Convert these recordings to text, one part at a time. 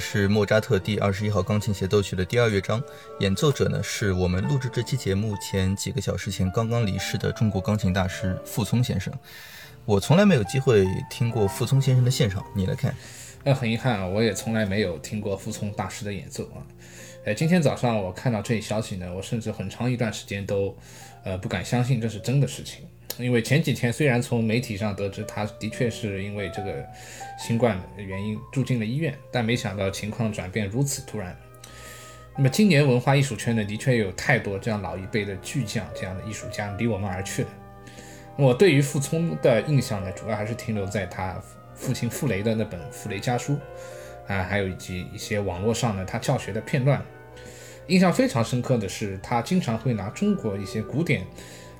是莫扎特第二十一号钢琴协奏曲的第二乐章，演奏者呢是我们录制这期节目前几个小时前刚刚离世的中国钢琴大师傅聪先生。我从来没有机会听过傅聪先生的现场，你来看。那很遗憾啊，我也从来没有听过傅聪大师的演奏啊。哎，今天早上我看到这一消息呢，我甚至很长一段时间都，呃，不敢相信这是真的事情。因为前几天虽然从媒体上得知他的确是因为这个新冠的原因住进了医院，但没想到情况转变如此突然。那么今年文化艺术圈呢，的确有太多这样老一辈的巨匠这样的艺术家离我们而去了。我对于傅聪的印象呢，主要还是停留在他父亲傅雷的那本《傅雷家书》啊，还有以及一些网络上呢他教学的片段。印象非常深刻的是，他经常会拿中国一些古典。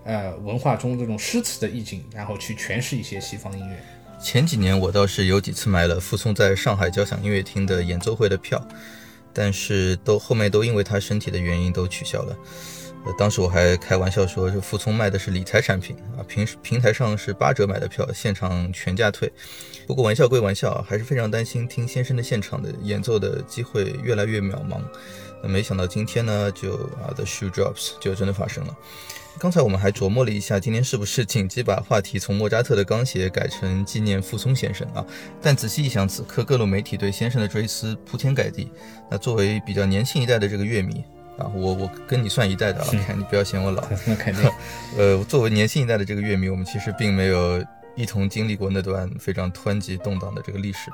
呃，文化中这种诗词的意境，然后去诠释一些西方音乐。前几年我倒是有几次买了傅聪在上海交响音乐厅的演奏会的票，但是都后面都因为他身体的原因都取消了。呃，当时我还开玩笑说，这傅聪卖的是理财产品啊，平时平台上是八折买的票，现场全价退。不过玩笑归玩笑，还是非常担心听先生的现场的演奏的机会越来越渺茫。那没想到今天呢，就啊，the shoe drops 就真的发生了。刚才我们还琢磨了一下，今天是不是紧急把话题从莫扎特的钢协改成纪念傅聪先生啊？但仔细一想，此刻各路媒体对先生的追思铺天盖地。那作为比较年轻一代的这个乐迷啊，我我跟你算一代的啊，看你不要嫌我老。那肯定。呃，作为年轻一代的这个乐迷，我们其实并没有一同经历过那段非常湍急动荡的这个历史。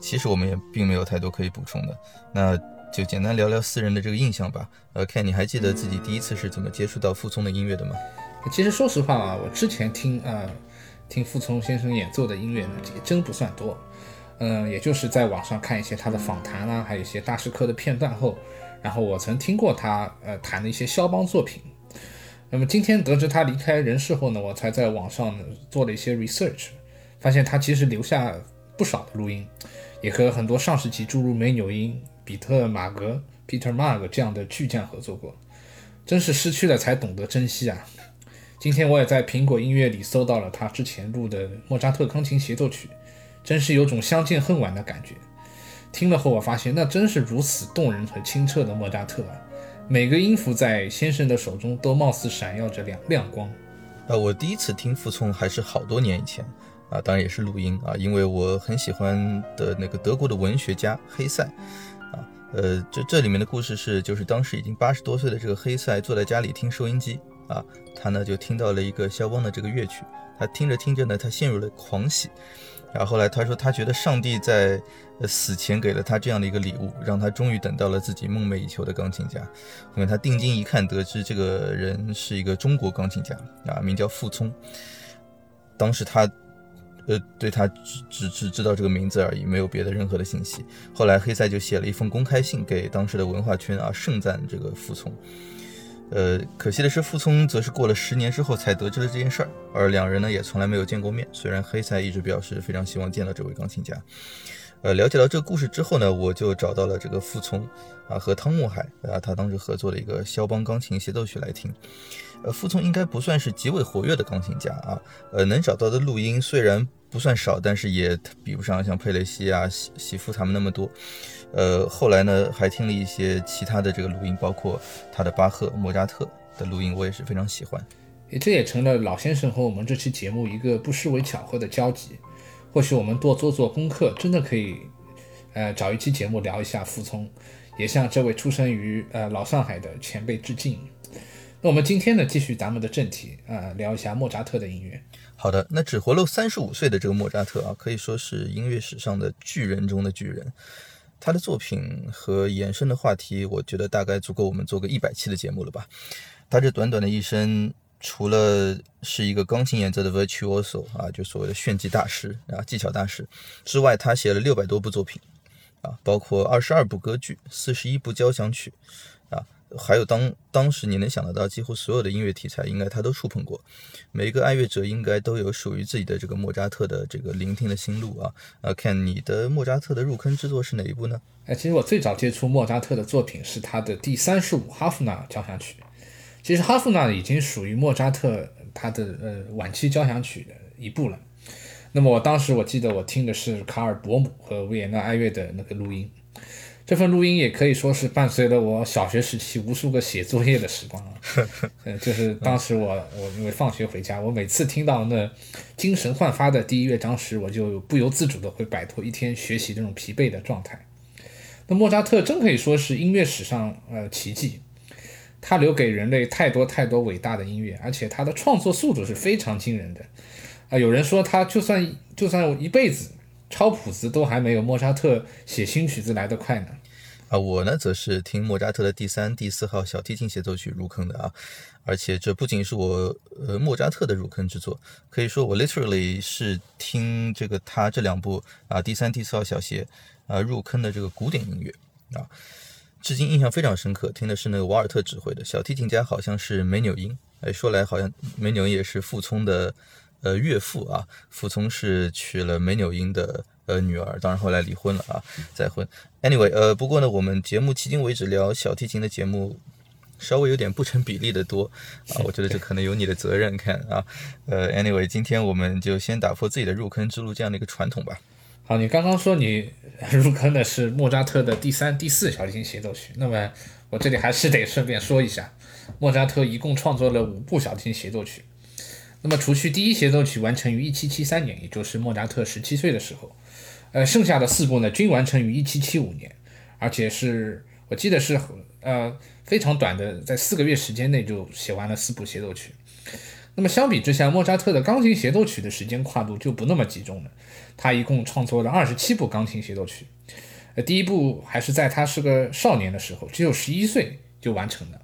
其实我们也并没有太多可以补充的。那。就简单聊聊私人的这个印象吧。呃，看你还记得自己第一次是怎么接触到傅聪的音乐的吗？其实说实话啊，我之前听呃听傅聪先生演奏的音乐呢，也真不算多。嗯，也就是在网上看一些他的访谈啊，还有一些大师课的片段后，然后我曾听过他呃弹的一些肖邦作品。那么今天得知他离开人世后呢，我才在网上做了一些 research，发现他其实留下不少的录音，也和很多上世纪诸如梅纽因。比特马格 （Peter Mag） 这样的巨匠合作过，真是失去了才懂得珍惜啊！今天我也在苹果音乐里搜到了他之前录的莫扎特钢琴协奏曲，真是有种相见恨晚的感觉。听了后，我发现那真是如此动人和清澈的莫扎特啊！每个音符在先生的手中都貌似闪耀着亮亮光。呃，我第一次听傅聪还是好多年以前啊，当然也是录音啊，因为我很喜欢的那个德国的文学家黑塞。呃，这这里面的故事是，就是当时已经八十多岁的这个黑塞坐在家里听收音机啊，他呢就听到了一个肖邦的这个乐曲，他听着听着呢，他陷入了狂喜，然后后来他说他觉得上帝在死前给了他这样的一个礼物，让他终于等到了自己梦寐以求的钢琴家。后面他定睛一看，得知这个人是一个中国钢琴家啊，名叫傅聪，当时他。呃，对他只只只知道这个名字而已，没有别的任何的信息。后来黑塞就写了一封公开信给当时的文化圈啊，盛赞这个傅聪。呃，可惜的是，傅聪则是过了十年之后才得知了这件事儿，而两人呢也从来没有见过面。虽然黑塞一直表示非常希望见到这位钢琴家。呃，了解到这个故事之后呢，我就找到了这个傅聪啊和汤沐海啊，他当时合作的一个肖邦钢琴协奏曲来听。呃，傅聪应该不算是极为活跃的钢琴家啊，呃，能找到的录音虽然不算少，但是也比不上像佩雷西啊、喜喜夫他们那么多。呃，后来呢，还听了一些其他的这个录音，包括他的巴赫、莫扎特的录音，我也是非常喜欢。这也成了老先生和我们这期节目一个不失为巧合的交集。或许我们多做做功课，真的可以，呃，找一期节目聊一下傅聪，也向这位出生于呃老上海的前辈致敬。那我们今天呢，继续咱们的正题啊，聊一下莫扎特的音乐。好的，那只活了三十五岁的这个莫扎特啊，可以说是音乐史上的巨人中的巨人。他的作品和衍生的话题，我觉得大概足够我们做个一百期的节目了吧。他这短短的一生，除了是一个钢琴演奏的 virtuoso 啊，就所谓的炫技大师啊，技巧大师之外，他写了六百多部作品啊，包括二十二部歌剧、四十一部交响曲。还有当当时你能想得到几乎所有的音乐题材，应该他都触碰过。每一个爱乐者应该都有属于自己的这个莫扎特的这个聆听的心路啊。呃，看你的莫扎特的入坑之作是哪一部呢？哎，其实我最早接触莫扎特的作品是他的第三十五哈夫纳交响曲。其实哈夫纳已经属于莫扎特他的呃晚期交响曲的一部了。那么我当时我记得我听的是卡尔伯姆和维也纳爱乐的那个录音。这份录音也可以说是伴随了我小学时期无数个写作业的时光啊，嗯，就是当时我我因为放学回家，我每次听到那精神焕发的第一乐章时，我就不由自主的会摆脱一天学习这种疲惫的状态。那莫扎特真可以说是音乐史上呃奇迹，他留给人类太多太多伟大的音乐，而且他的创作速度是非常惊人的啊！有人说他就算就算一辈子。抄谱子都还没有莫扎特写新曲子来得快呢。啊，我呢则是听莫扎特的第三、第四号小提琴协奏曲入坑的啊，而且这不仅是我呃莫扎特的入坑之作，可以说我 literally 是听这个他这两部啊第三、第四号小协啊入坑的这个古典音乐啊，至今印象非常深刻。听的是那个瓦尔特指挥的小提琴家，好像是梅纽因。哎，说来好像梅纽也是傅聪的。呃，岳父啊，傅聪是娶了梅纽因的呃女儿，当然后来离婚了啊，再婚。Anyway，呃，不过呢，我们节目迄今为止聊小提琴的节目，稍微有点不成比例的多啊，我觉得这可能有你的责任看啊。呃，Anyway，今天我们就先打破自己的入坑之路这样的一个传统吧。好，你刚刚说你 入坑的是莫扎特的第三、第四小提琴协奏曲，那么我这里还是得顺便说一下，莫扎特一共创作了五部小提琴协奏曲。那么，除去第一协奏曲完成于1773年，也就是莫扎特十七岁的时候，呃，剩下的四部呢均完成于1775年，而且是我记得是呃非常短的，在四个月时间内就写完了四部协奏曲。那么相比之下，莫扎特的钢琴协奏曲的时间跨度就不那么集中了，他一共创作了二十七部钢琴协奏曲。呃，第一部还是在他是个少年的时候，只有十一岁就完成了。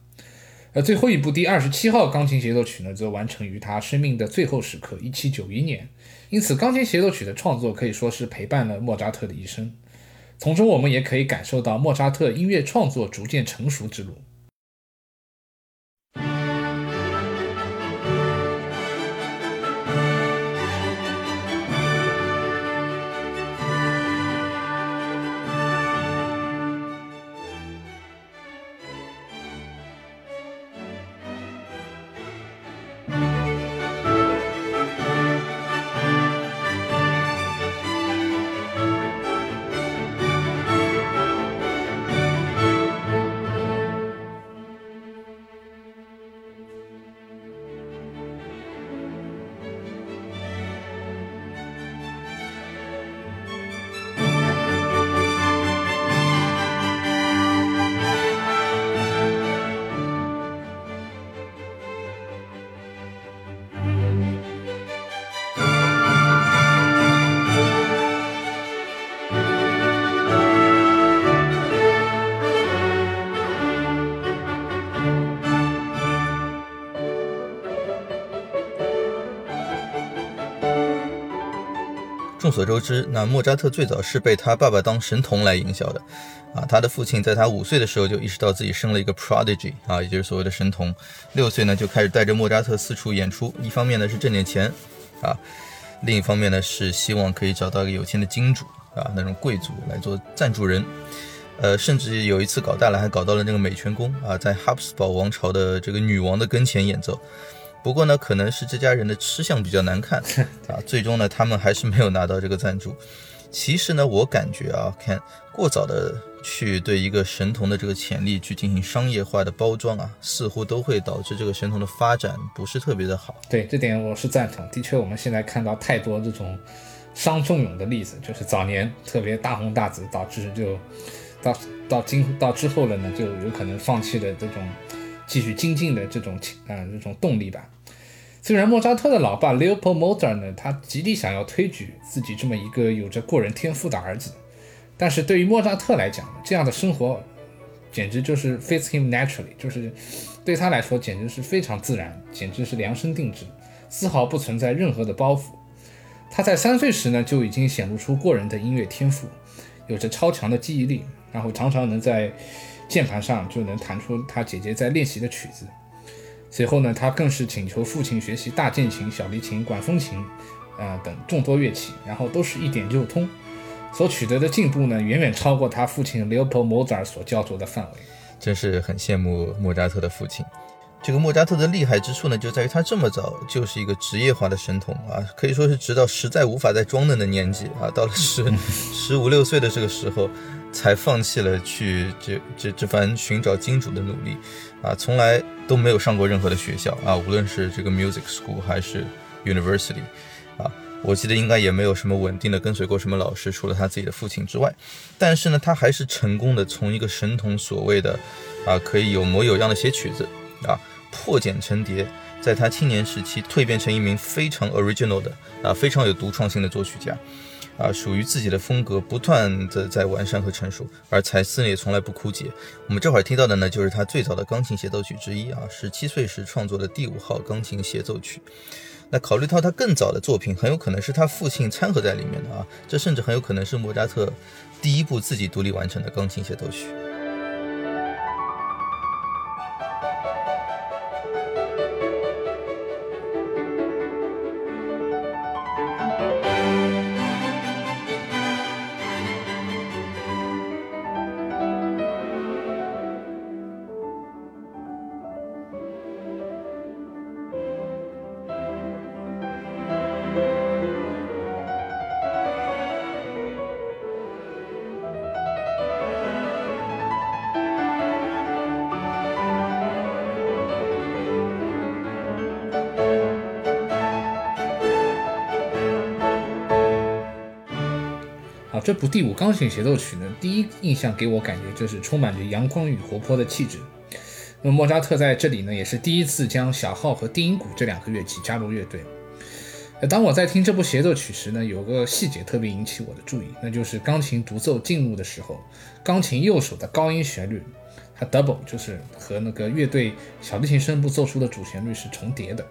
而最后一部第二十七号钢琴协奏曲呢，则完成于他生命的最后时刻，一七九一年。因此，钢琴协奏曲的创作可以说是陪伴了莫扎特的一生。从中，我们也可以感受到莫扎特音乐创作逐渐成熟之路。周知，那莫扎特最早是被他爸爸当神童来营销的，啊，他的父亲在他五岁的时候就意识到自己生了一个 prodigy，啊，也就是所谓的神童，六岁呢就开始带着莫扎特四处演出，一方面呢是挣点钱，啊，另一方面呢是希望可以找到一个有钱的金主，啊，那种贵族来做赞助人，呃，甚至有一次搞大了，还搞到了那个美泉宫，啊，在哈布斯堡王朝的这个女王的跟前演奏。不过呢，可能是这家人的吃相比较难看 啊，最终呢，他们还是没有拿到这个赞助。其实呢，我感觉啊，看过早的去对一个神童的这个潜力去进行商业化的包装啊，似乎都会导致这个神童的发展不是特别的好。对这点我是赞同。的确，我们现在看到太多这种伤仲永的例子，就是早年特别大红大紫，导致就到到今到之后了呢，就有可能放弃了这种。继续精进的这种情啊、这种动力吧。虽然莫扎特的老爸 Leopold Mozart 呢，他极力想要推举自己这么一个有着过人天赋的儿子，但是对于莫扎特来讲，这样的生活简直就是 fits him naturally，就是对他来说简直是非常自然，简直是量身定制，丝毫不存在任何的包袱。他在三岁时呢就已经显露出过人的音乐天赋，有着超强的记忆力，然后常常能在键盘上就能弹出他姐姐在练习的曲子。随后呢，他更是请求父亲学习大键琴、小提琴、管风琴，呃等众多乐器，然后都是一点就通。所取得的进步呢，远远超过他父亲 Leopold Mozart 所教唆的范围。真是很羡慕莫扎特的父亲。这个莫扎特的厉害之处呢，就在于他这么早就是一个职业化的神童啊，可以说是直到实在无法再装嫩的年纪啊，到了十 十五六岁的这个时候，才放弃了去这这这番寻找金主的努力啊，从来都没有上过任何的学校啊，无论是这个 music school 还是 university 啊，我记得应该也没有什么稳定的跟随过什么老师，除了他自己的父亲之外，但是呢，他还是成功的从一个神童所谓的啊可以有模有样的写曲子啊。破茧成蝶，在他青年时期蜕变成一名非常 original 的啊，非常有独创性的作曲家，啊，属于自己的风格不断的在完善和成熟，而才思呢也从来不枯竭。我们这会儿听到的呢，就是他最早的钢琴协奏曲之一啊，十七岁时创作的第五号钢琴协奏曲。那考虑到他更早的作品，很有可能是他父亲掺和在里面的啊，这甚至很有可能是莫扎特第一部自己独立完成的钢琴协奏曲。第五钢琴协奏曲呢，第一印象给我感觉就是充满着阳光与活泼的气质。那么莫扎特在这里呢，也是第一次将小号和低音鼓这两个乐器加入乐队。当我在听这部协奏曲时呢，有个细节特别引起我的注意，那就是钢琴独奏进入的时候，钢琴右手的高音旋律，它 double 就是和那个乐队小提琴声部奏出的主旋律是重叠的。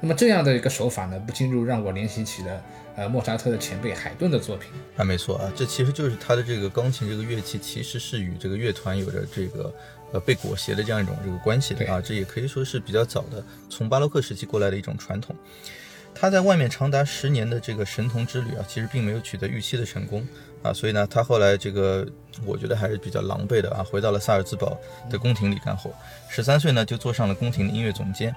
那么这样的一个手法呢，不禁就让我联想起了呃莫扎特的前辈海顿的作品。啊，没错啊，这其实就是他的这个钢琴这个乐器，其实是与这个乐团有着这个呃被裹挟的这样一种这个关系的啊，这也可以说是比较早的从巴洛克时期过来的一种传统。他在外面长达十年的这个神童之旅啊，其实并没有取得预期的成功啊，所以呢，他后来这个我觉得还是比较狼狈的啊，回到了萨尔兹堡的宫廷里干活。十三岁呢，就做上了宫廷的音乐总监，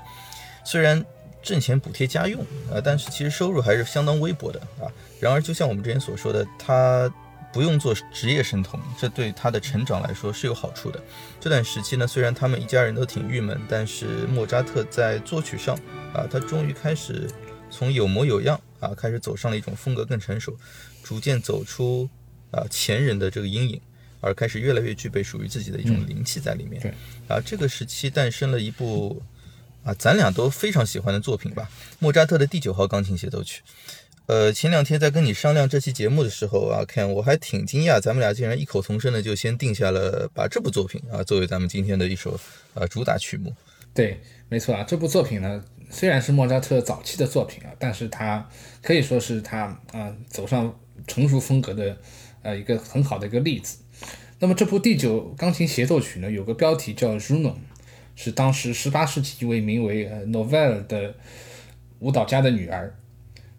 虽然。挣钱补贴家用啊，但是其实收入还是相当微薄的啊。然而，就像我们之前所说的，他不用做职业神童，这对他的成长来说是有好处的。这段时期呢，虽然他们一家人都挺郁闷，但是莫扎特在作曲上啊，他终于开始从有模有样啊，开始走上了一种风格更成熟，逐渐走出啊前人的这个阴影，而开始越来越具备属于自己的一种灵气在里面。对啊，这个时期诞生了一部。啊，咱俩都非常喜欢的作品吧，莫扎特的第九号钢琴协奏曲。呃，前两天在跟你商量这期节目的时候啊，看我还挺惊讶，咱们俩竟然异口同声的就先定下了把这部作品啊作为咱们今天的一首呃主打曲目。对，没错啊，这部作品呢虽然是莫扎特早期的作品啊，但是他可以说是他啊走上成熟风格的呃一个很好的一个例子。那么这部第九钢琴协奏曲呢，有个标题叫 Juno。是当时十八世纪一位名为呃 Novell 的舞蹈家的女儿。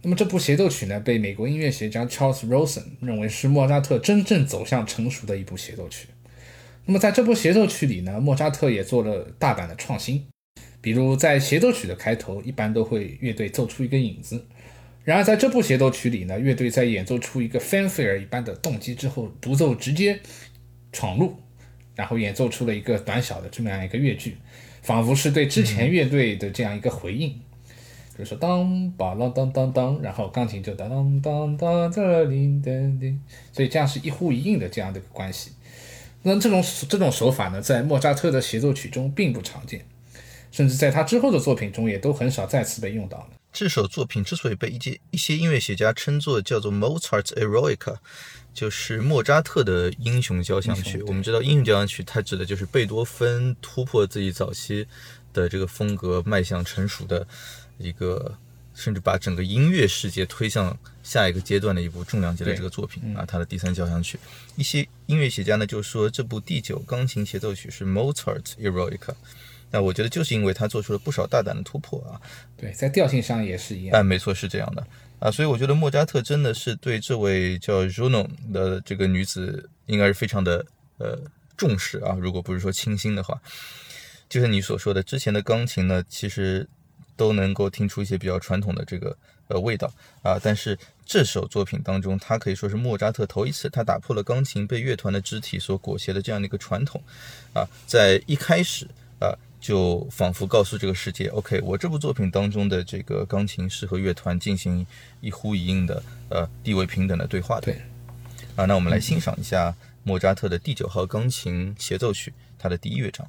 那么这部协奏曲呢，被美国音乐学家 Charles Rosen 认为是莫扎特真正走向成熟的一部协奏曲。那么在这部协奏曲里呢，莫扎特也做了大胆的创新，比如在协奏曲的开头，一般都会乐队奏出一个影子。然而在这部协奏曲里呢，乐队在演奏出一个 fanfare 一般的动机之后，独奏直接闯入。然后演奏出了一个短小的这么样一个乐句，仿佛是对之前乐队的这样一个回应。比如说当吧啷当当当，然后钢琴就当当当当这里噔噔，所以这样是一呼一应的这样的一个关系。那这种这种手法呢，在莫扎特的协奏曲中并不常见。甚至在他之后的作品中也都很少再次被用到了。这首作品之所以被一些一些音乐学家称作叫做 Mozart's Eroica，就是莫扎特的英雄交响曲。我们知道英雄交响曲它指的就是贝多芬突破自己早期的这个风格，迈向成熟的一个。甚至把整个音乐世界推向下一个阶段的一部重量级的这个作品啊，他的第三交响曲。一些音乐学家呢就说这部第九钢琴协奏曲是 Mozart Eroica。那我觉得就是因为他做出了不少大胆的突破啊。对，在调性上也是一样。哎，没错，是这样的啊。所以我觉得莫扎特真的是对这位叫 Juno 的这个女子应该是非常的呃重视啊。如果不是说倾心的话，就像你所说的，之前的钢琴呢，其实。都能够听出一些比较传统的这个呃味道啊，但是这首作品当中，它可以说是莫扎特头一次，他打破了钢琴被乐团的肢体所裹挟的这样的一个传统啊，在一开始啊，就仿佛告诉这个世界，OK，我这部作品当中的这个钢琴是和乐团进行一呼一应的呃地位平等的对话的。对，啊，那我们来欣赏一下莫扎特的第九号钢琴协奏曲，它的第一乐章。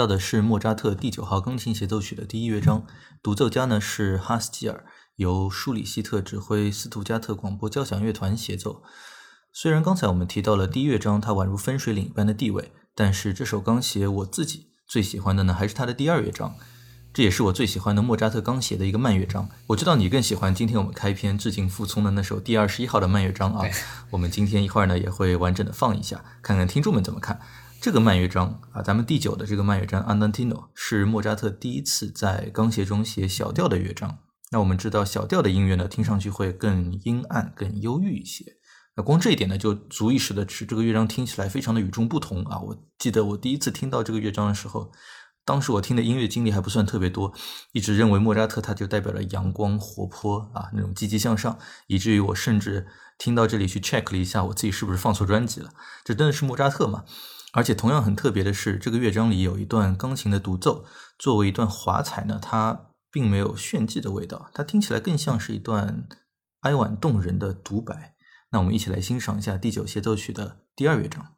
到的是莫扎特第九号钢琴协奏曲的第一乐章，独奏家呢是哈斯基尔，由舒里希特指挥斯图加特广播交响乐团协奏。虽然刚才我们提到了第一乐章它宛如分水岭一般的地位，但是这首钢协我自己最喜欢的呢还是它的第二乐章，这也是我最喜欢的莫扎特钢协的一个慢乐章。我知道你更喜欢今天我们开篇致敬傅聪的那首第二十一号的慢乐章啊，我们今天一会儿呢也会完整的放一下，看看听众们怎么看。这个慢乐章啊，咱们第九的这个慢乐章 Andantino 是莫扎特第一次在钢协中写小调的乐章。那我们知道小调的音乐呢，听上去会更阴暗、更忧郁一些。那光这一点呢，就足以使得使这个乐章听起来非常的与众不同啊！我记得我第一次听到这个乐章的时候，当时我听的音乐经历还不算特别多，一直认为莫扎特他就代表了阳光、活泼啊那种积极向上，以至于我甚至听到这里去 check 了一下我自己是不是放错专辑了。这真的是莫扎特吗？而且同样很特别的是，这个乐章里有一段钢琴的独奏，作为一段华彩呢，它并没有炫技的味道，它听起来更像是一段哀婉动人的独白。那我们一起来欣赏一下第九协奏曲的第二乐章。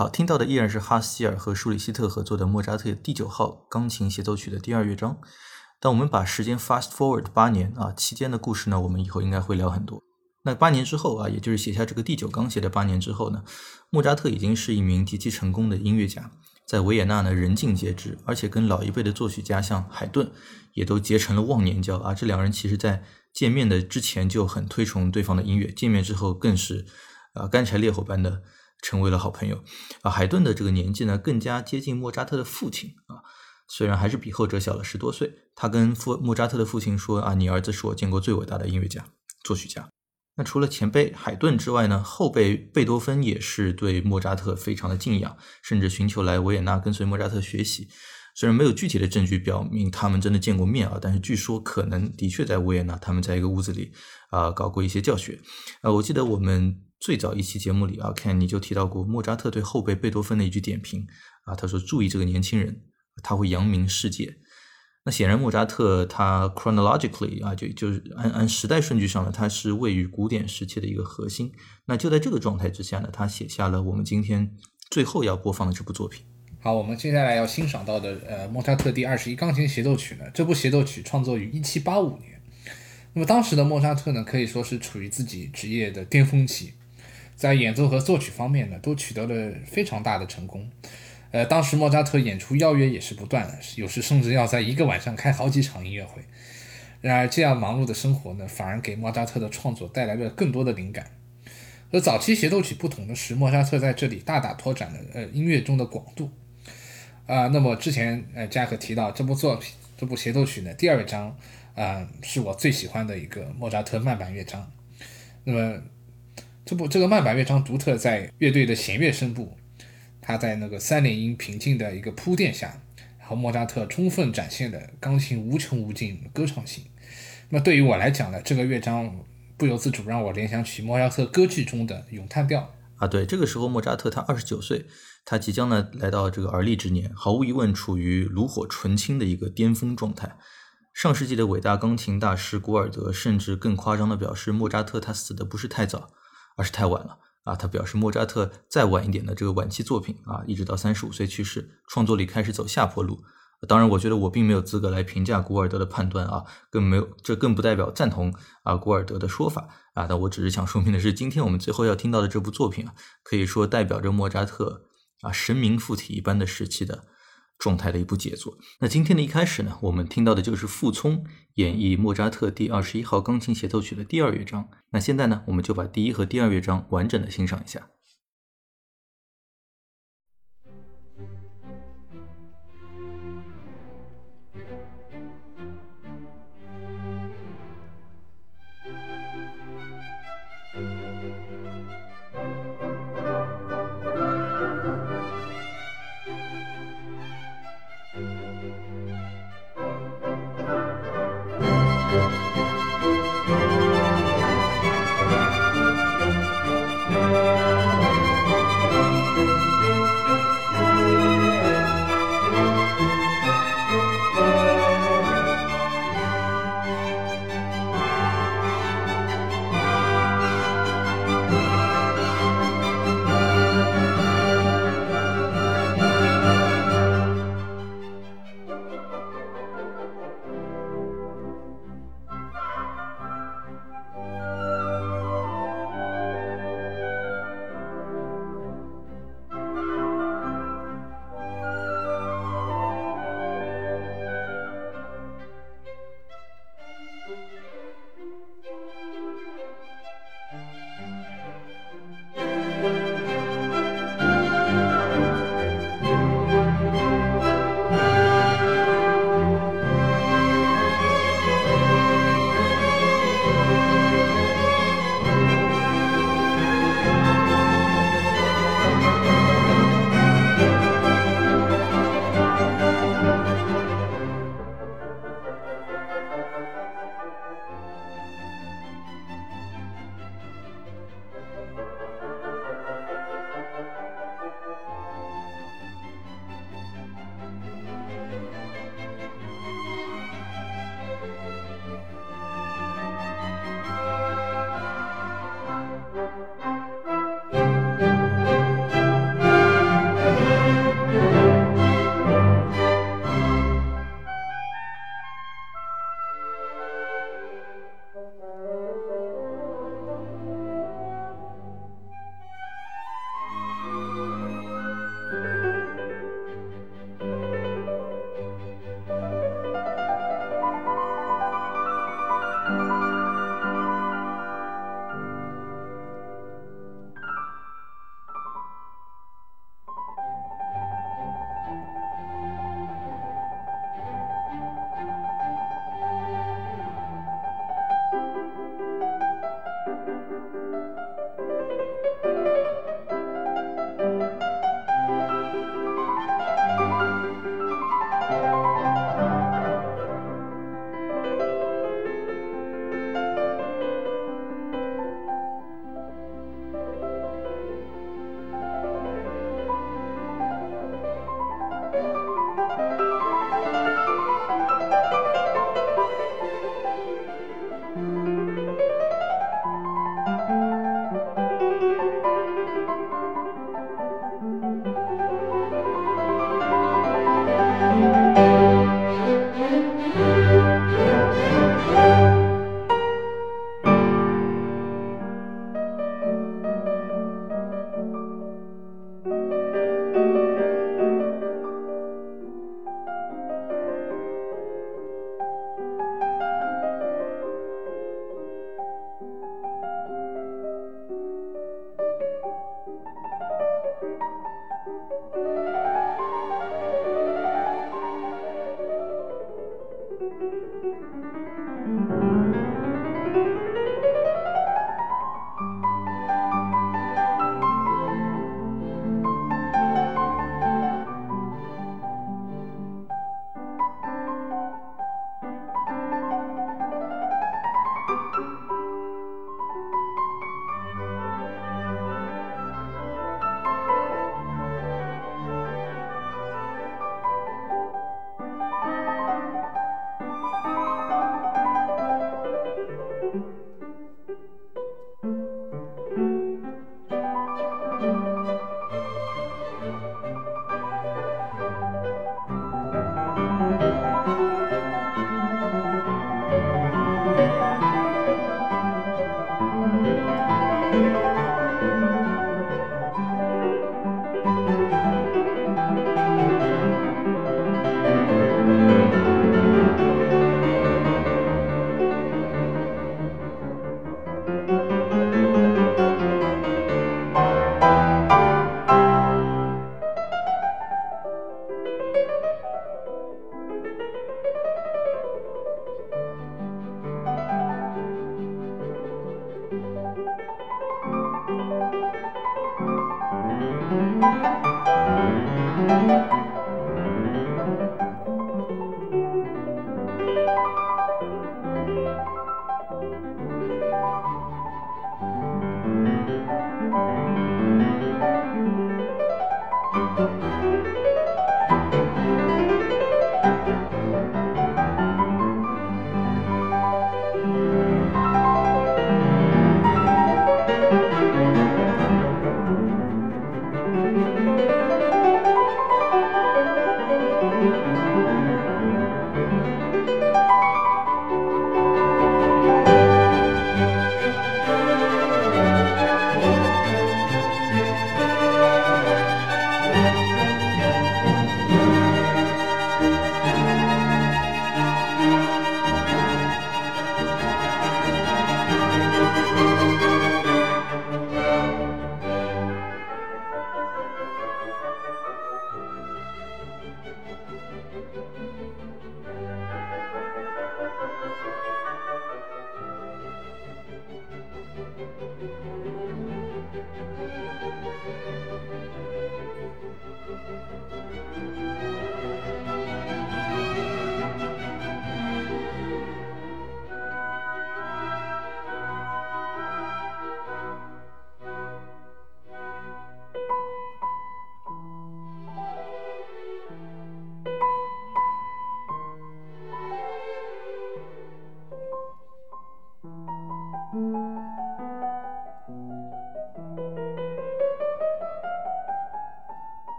好，听到的依然是哈希尔和舒里希特合作的莫扎特第九号钢琴协奏曲的第二乐章。但我们把时间 fast forward 八年啊，期间的故事呢，我们以后应该会聊很多。那八年之后啊，也就是写下这个第九钢协的八年之后呢，莫扎特已经是一名极其成功的音乐家，在维也纳呢人尽皆知，而且跟老一辈的作曲家像海顿也都结成了忘年交啊。这两人其实在见面的之前就很推崇对方的音乐，见面之后更是啊干柴烈火般的成为了好朋友啊。海顿的这个年纪呢，更加接近莫扎特的父亲啊，虽然还是比后者小了十多岁。他跟父莫扎特的父亲说啊，你儿子是我见过最伟大的音乐家、作曲家。那除了前辈海顿之外呢，后辈贝多芬也是对莫扎特非常的敬仰，甚至寻求来维也纳跟随莫扎特学习。虽然没有具体的证据表明他们真的见过面啊，但是据说可能的确在维也纳，他们在一个屋子里啊搞过一些教学。啊，我记得我们最早一期节目里啊，Ken 你就提到过莫扎特对后辈贝多芬的一句点评啊，他说：“注意这个年轻人，他会扬名世界。”那显然，莫扎特他 chronologically 啊，就就是按按时代顺序上呢，他是位于古典时期的一个核心。那就在这个状态之下呢，他写下了我们今天最后要播放的这部作品。好，我们接下来要欣赏到的呃，莫扎特第二十一钢琴协奏曲呢，这部协奏曲创作于一七八五年。那么当时的莫扎特呢，可以说是处于自己职业的巅峰期，在演奏和作曲方面呢，都取得了非常大的成功。呃，当时莫扎特演出邀约也是不断的，有时甚至要在一个晚上开好几场音乐会。然而，这样忙碌的生活呢，反而给莫扎特的创作带来了更多的灵感。和早期协奏曲不同的是，莫扎特在这里大大拓展了呃音乐中的广度。啊，那么之前呃加克提到这部作品，这部协奏曲呢，第二章啊是我最喜欢的一个莫扎特慢板乐章。那么这部这个慢板乐章独特在乐队的弦乐声部。它在那个三连音平静的一个铺垫下，然后莫扎特充分展现了钢琴无穷无尽歌唱性。那对于我来讲呢，这个乐章不由自主让我联想起莫扎特歌剧中的咏叹调啊。对，这个时候莫扎特他二十九岁，他即将呢来到这个而立之年，毫无疑问处于炉火纯青的一个巅峰状态。上世纪的伟大钢琴大师古尔德甚至更夸张的表示，莫扎特他死的不是太早，而是太晚了。啊，他表示莫扎特再晚一点的这个晚期作品啊，一直到三十五岁去世，创作力开始走下坡路。当然，我觉得我并没有资格来评价古尔德的判断啊，更没有，这更不代表赞同啊古尔德的说法啊。但我只是想说明的是，今天我们最后要听到的这部作品啊，可以说代表着莫扎特啊神明附体一般的时期的。状态的一部杰作。那今天的一开始呢，我们听到的就是傅聪演绎莫扎特第二十一号钢琴协奏曲的第二乐章。那现在呢，我们就把第一和第二乐章完整的欣赏一下。